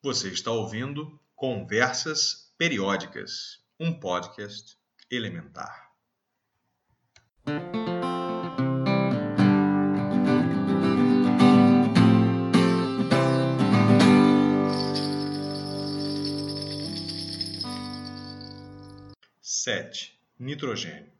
Você está ouvindo Conversas Periódicas, um podcast elementar. Sete. Nitrogênio.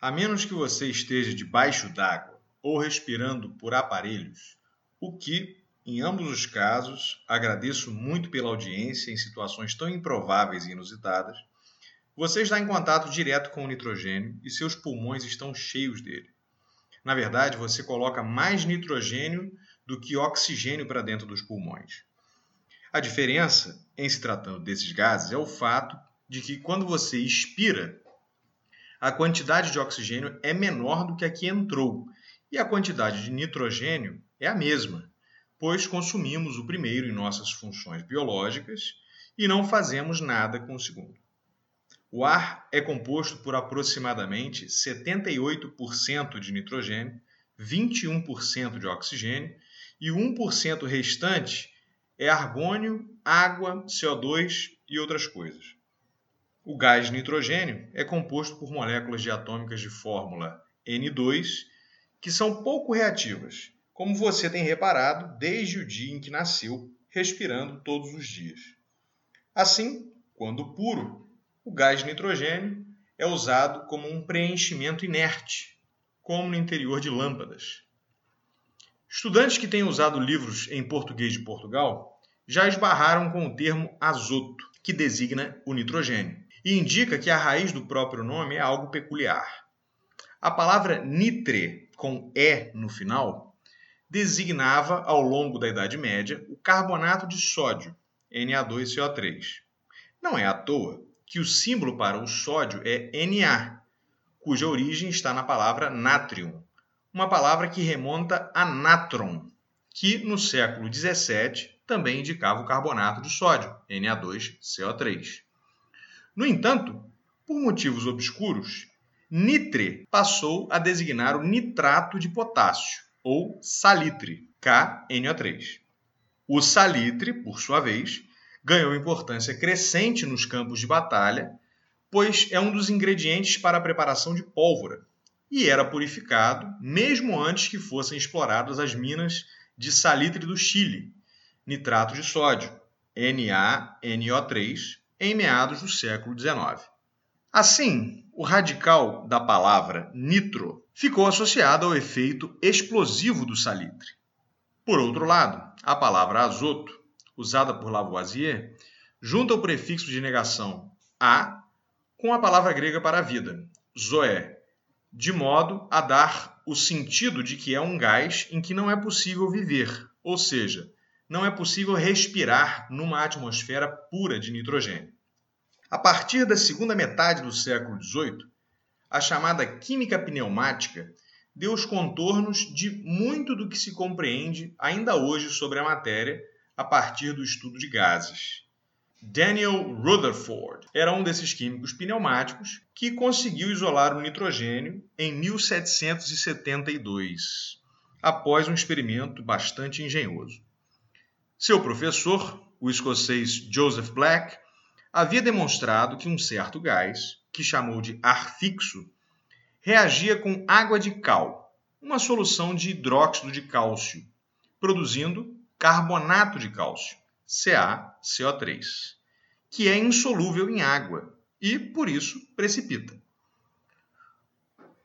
A menos que você esteja debaixo d'água ou respirando por aparelhos, o que em ambos os casos, agradeço muito pela audiência em situações tão improváveis e inusitadas. Você está em contato direto com o nitrogênio e seus pulmões estão cheios dele. Na verdade, você coloca mais nitrogênio do que oxigênio para dentro dos pulmões. A diferença, em se tratando desses gases, é o fato de que quando você expira, a quantidade de oxigênio é menor do que a que entrou e a quantidade de nitrogênio é a mesma pois consumimos o primeiro em nossas funções biológicas e não fazemos nada com o segundo. O ar é composto por aproximadamente 78% de nitrogênio, 21% de oxigênio e 1% restante é argônio, água, CO2 e outras coisas. O gás nitrogênio é composto por moléculas diatômicas de fórmula N2 que são pouco reativas como você tem reparado desde o dia em que nasceu, respirando todos os dias. Assim, quando puro, o gás nitrogênio é usado como um preenchimento inerte, como no interior de lâmpadas. Estudantes que têm usado livros em português de Portugal já esbarraram com o termo azoto, que designa o nitrogênio, e indica que a raiz do próprio nome é algo peculiar. A palavra nitre, com E no final, designava, ao longo da Idade Média, o carbonato de sódio, Na2CO3. Não é à toa que o símbolo para o sódio é Na, cuja origem está na palavra natrium, uma palavra que remonta a natron, que no século XVII também indicava o carbonato de sódio, Na2CO3. No entanto, por motivos obscuros, nitre passou a designar o nitrato de potássio, ou salitre, KNO3. O salitre, por sua vez, ganhou importância crescente nos campos de batalha, pois é um dos ingredientes para a preparação de pólvora e era purificado mesmo antes que fossem exploradas as minas de salitre do Chile, nitrato de sódio, NaNO3, em meados do século XIX. Assim, o radical da palavra nitro ficou associado ao efeito explosivo do salitre. Por outro lado, a palavra azoto, usada por Lavoisier, junta o prefixo de negação a com a palavra grega para a vida, zoé, de modo a dar o sentido de que é um gás em que não é possível viver, ou seja, não é possível respirar numa atmosfera pura de nitrogênio. A partir da segunda metade do século XVIII, a chamada química pneumática deu os contornos de muito do que se compreende ainda hoje sobre a matéria a partir do estudo de gases. Daniel Rutherford era um desses químicos pneumáticos que conseguiu isolar o nitrogênio em 1772, após um experimento bastante engenhoso. Seu professor, o escocês Joseph Black, havia demonstrado que um certo gás, que chamou de ar fixo, reagia com água de cal, uma solução de hidróxido de cálcio, produzindo carbonato de cálcio, CaCO3, que é insolúvel em água e, por isso, precipita.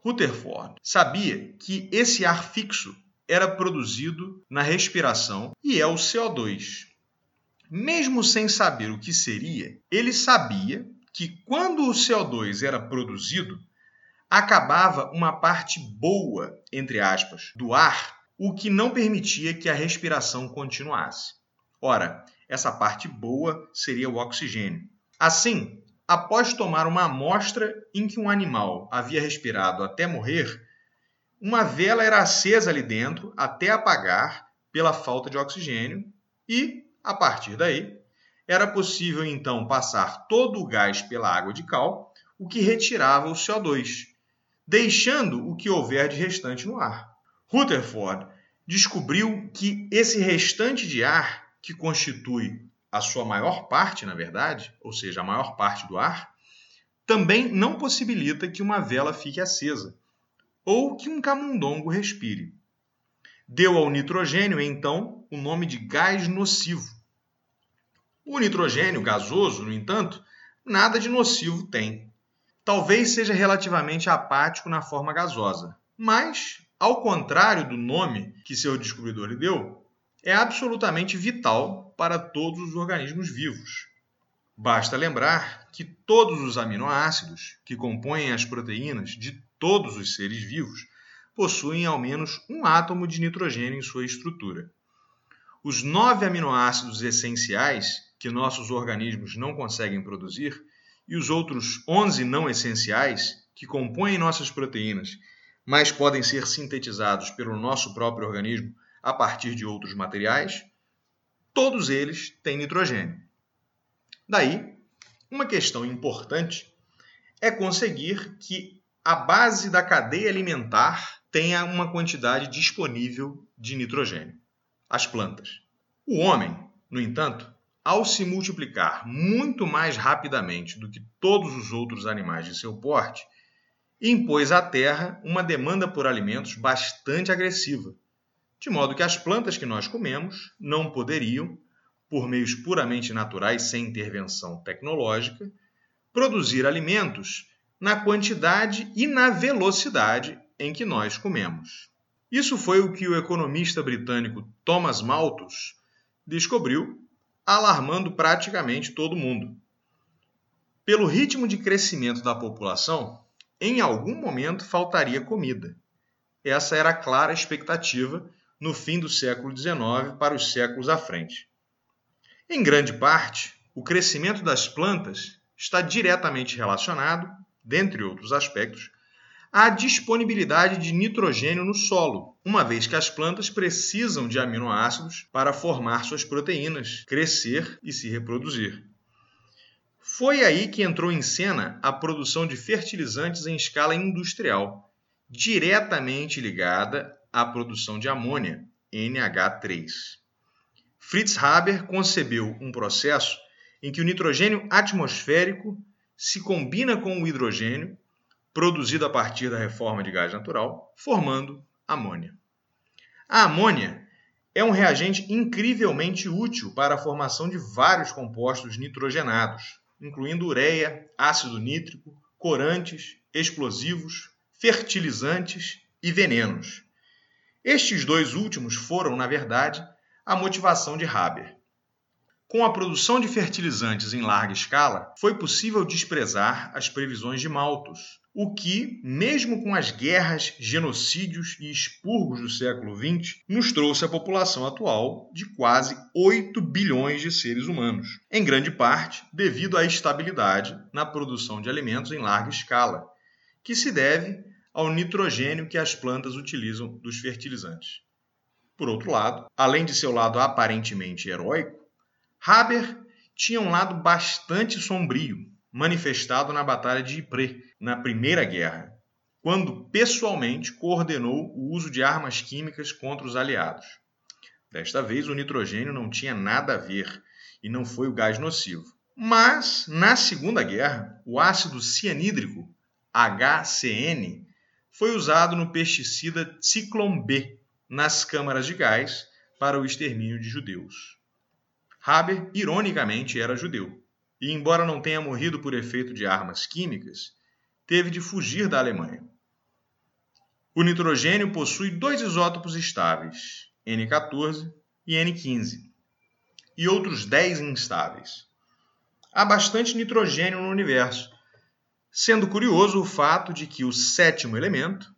Rutherford sabia que esse ar fixo era produzido na respiração e é o CO2, mesmo sem saber o que seria, ele sabia que quando o CO2 era produzido, acabava uma parte boa, entre aspas, do ar, o que não permitia que a respiração continuasse. Ora, essa parte boa seria o oxigênio. Assim, após tomar uma amostra em que um animal havia respirado até morrer, uma vela era acesa ali dentro até apagar pela falta de oxigênio e a partir daí, era possível então passar todo o gás pela água de cal, o que retirava o CO2, deixando o que houver de restante no ar. Rutherford descobriu que esse restante de ar que constitui a sua maior parte, na verdade, ou seja, a maior parte do ar, também não possibilita que uma vela fique acesa ou que um camundongo respire. Deu ao nitrogênio, então, o nome de gás nocivo. O nitrogênio gasoso, no entanto, nada de nocivo tem. Talvez seja relativamente apático na forma gasosa, mas, ao contrário do nome que seu descobridor lhe deu, é absolutamente vital para todos os organismos vivos. Basta lembrar que todos os aminoácidos que compõem as proteínas de todos os seres vivos possuem ao menos um átomo de nitrogênio em sua estrutura. Os nove aminoácidos essenciais que nossos organismos não conseguem produzir e os outros onze não essenciais que compõem nossas proteínas, mas podem ser sintetizados pelo nosso próprio organismo a partir de outros materiais, todos eles têm nitrogênio. Daí, uma questão importante é conseguir que a base da cadeia alimentar tenha uma quantidade disponível de nitrogênio, as plantas. O homem, no entanto, ao se multiplicar muito mais rapidamente do que todos os outros animais de seu porte, impôs à terra uma demanda por alimentos bastante agressiva, de modo que as plantas que nós comemos não poderiam, por meios puramente naturais sem intervenção tecnológica, produzir alimentos na quantidade e na velocidade em que nós comemos. Isso foi o que o economista britânico Thomas Malthus descobriu, alarmando praticamente todo mundo. Pelo ritmo de crescimento da população, em algum momento faltaria comida. Essa era a clara expectativa no fim do século XIX para os séculos à frente. Em grande parte, o crescimento das plantas está diretamente relacionado, dentre outros aspectos, à disponibilidade de nitrogênio no solo, uma vez que as plantas precisam de aminoácidos para formar suas proteínas, crescer e se reproduzir. Foi aí que entrou em cena a produção de fertilizantes em escala industrial, diretamente ligada à produção de amônia, NH3. Fritz Haber concebeu um processo em que o nitrogênio atmosférico se combina com o hidrogênio produzido a partir da reforma de gás natural, formando amônia. A amônia é um reagente incrivelmente útil para a formação de vários compostos nitrogenados, incluindo ureia, ácido nítrico, corantes, explosivos, fertilizantes e venenos. Estes dois últimos foram, na verdade, a motivação de Haber. Com a produção de fertilizantes em larga escala, foi possível desprezar as previsões de Malthus, o que, mesmo com as guerras, genocídios e expurgos do século XX, nos trouxe a população atual de quase 8 bilhões de seres humanos, em grande parte devido à estabilidade na produção de alimentos em larga escala, que se deve ao nitrogênio que as plantas utilizam dos fertilizantes. Por outro lado, além de seu lado aparentemente heróico, Haber tinha um lado bastante sombrio, manifestado na Batalha de Ypres, na Primeira Guerra, quando pessoalmente coordenou o uso de armas químicas contra os aliados. Desta vez, o nitrogênio não tinha nada a ver e não foi o gás nocivo. Mas, na Segunda Guerra, o ácido cianídrico, HCN, foi usado no pesticida Ciclone B, nas câmaras de gás para o extermínio de judeus. Haber, ironicamente, era judeu, e, embora não tenha morrido por efeito de armas químicas, teve de fugir da Alemanha. O nitrogênio possui dois isótopos estáveis, N14 e N15, e outros 10 instáveis. Há bastante nitrogênio no universo, sendo curioso o fato de que o sétimo elemento,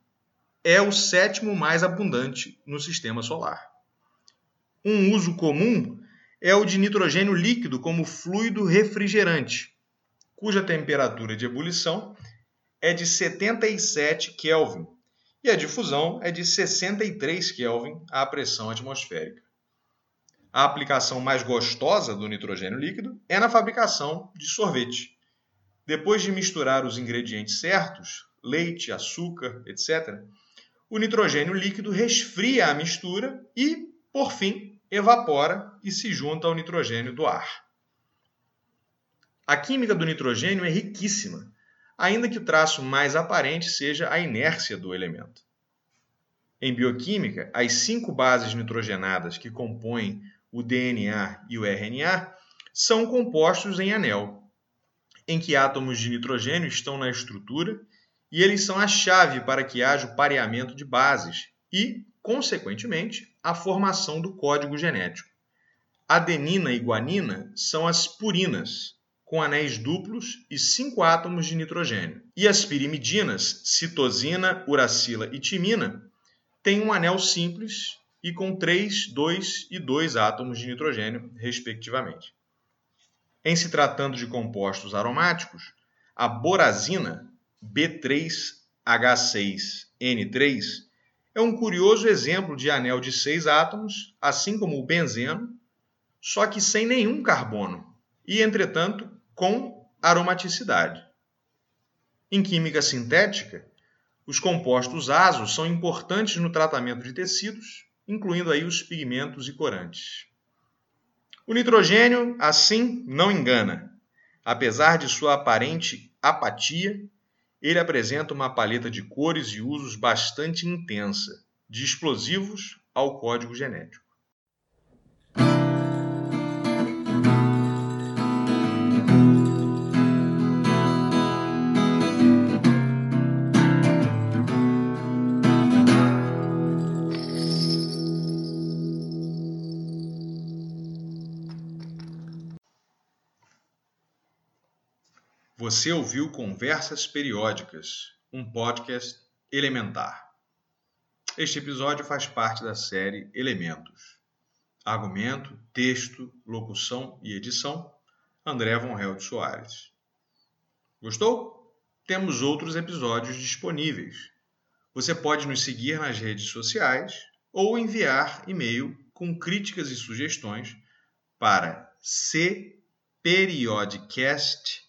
é o sétimo mais abundante no sistema solar. Um uso comum é o de nitrogênio líquido como fluido refrigerante, cuja temperatura de ebulição é de 77 Kelvin e a difusão é de 63 Kelvin à pressão atmosférica. A aplicação mais gostosa do nitrogênio líquido é na fabricação de sorvete. Depois de misturar os ingredientes certos, leite, açúcar, etc., o nitrogênio líquido resfria a mistura e, por fim, evapora e se junta ao nitrogênio do ar. A química do nitrogênio é riquíssima, ainda que o traço mais aparente seja a inércia do elemento. Em bioquímica, as cinco bases nitrogenadas que compõem o DNA e o RNA são compostos em anel, em que átomos de nitrogênio estão na estrutura e eles são a chave para que haja o pareamento de bases e, consequentemente, a formação do código genético. Adenina e guanina são as purinas, com anéis duplos e cinco átomos de nitrogênio. E as pirimidinas, citosina, uracila e timina, têm um anel simples e com 3, 2 e 2 átomos de nitrogênio, respectivamente. Em se tratando de compostos aromáticos, a borazina B3H6N3 é um curioso exemplo de anel de seis átomos, assim como o benzeno, só que sem nenhum carbono e, entretanto, com aromaticidade. Em química sintética, os compostos asos são importantes no tratamento de tecidos, incluindo aí os pigmentos e corantes. O nitrogênio, assim, não engana. Apesar de sua aparente apatia, ele apresenta uma paleta de cores e usos bastante intensa, de explosivos ao código genético. Você ouviu Conversas Periódicas, um podcast elementar. Este episódio faz parte da série Elementos. Argumento, texto, locução e edição, André Von Held Soares. Gostou? Temos outros episódios disponíveis. Você pode nos seguir nas redes sociais ou enviar e-mail com críticas e sugestões para cperiodcast.com